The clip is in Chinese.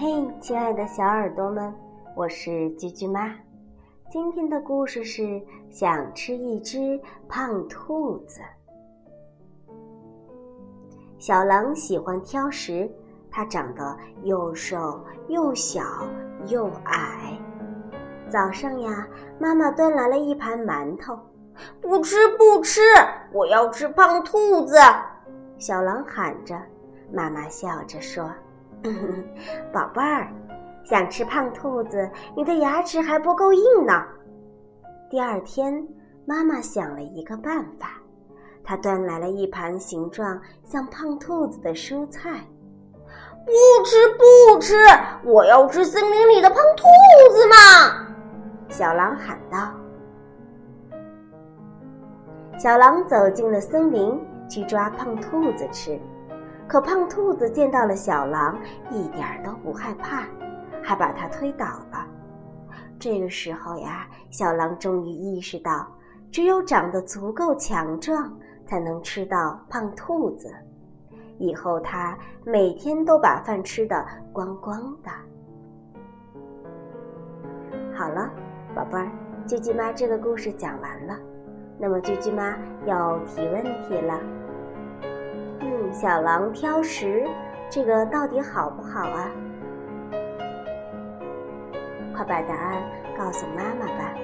嘿亲爱的小耳朵们，我是居居妈。今天的故事是想吃一只胖兔子。小狼喜欢挑食，它长得又瘦又小又矮。早上呀，妈妈端来了一盘馒头，不吃不吃，我要吃胖兔子！小狼喊着。妈妈笑着说。宝贝儿，想吃胖兔子，你的牙齿还不够硬呢。第二天，妈妈想了一个办法，她端来了一盘形状像胖兔子的蔬菜。不吃不吃，我要吃森林里的胖兔子嘛！小狼喊道。小狼走进了森林，去抓胖兔子吃。可胖兔子见到了小狼，一点都不害怕，还把它推倒了。这个时候呀，小狼终于意识到，只有长得足够强壮，才能吃到胖兔子。以后它每天都把饭吃得光光的。好了，宝贝儿，啾啾妈这个故事讲完了。那么啾啾妈要提问题了。小狼挑食，这个到底好不好啊？快把答案告诉妈妈吧。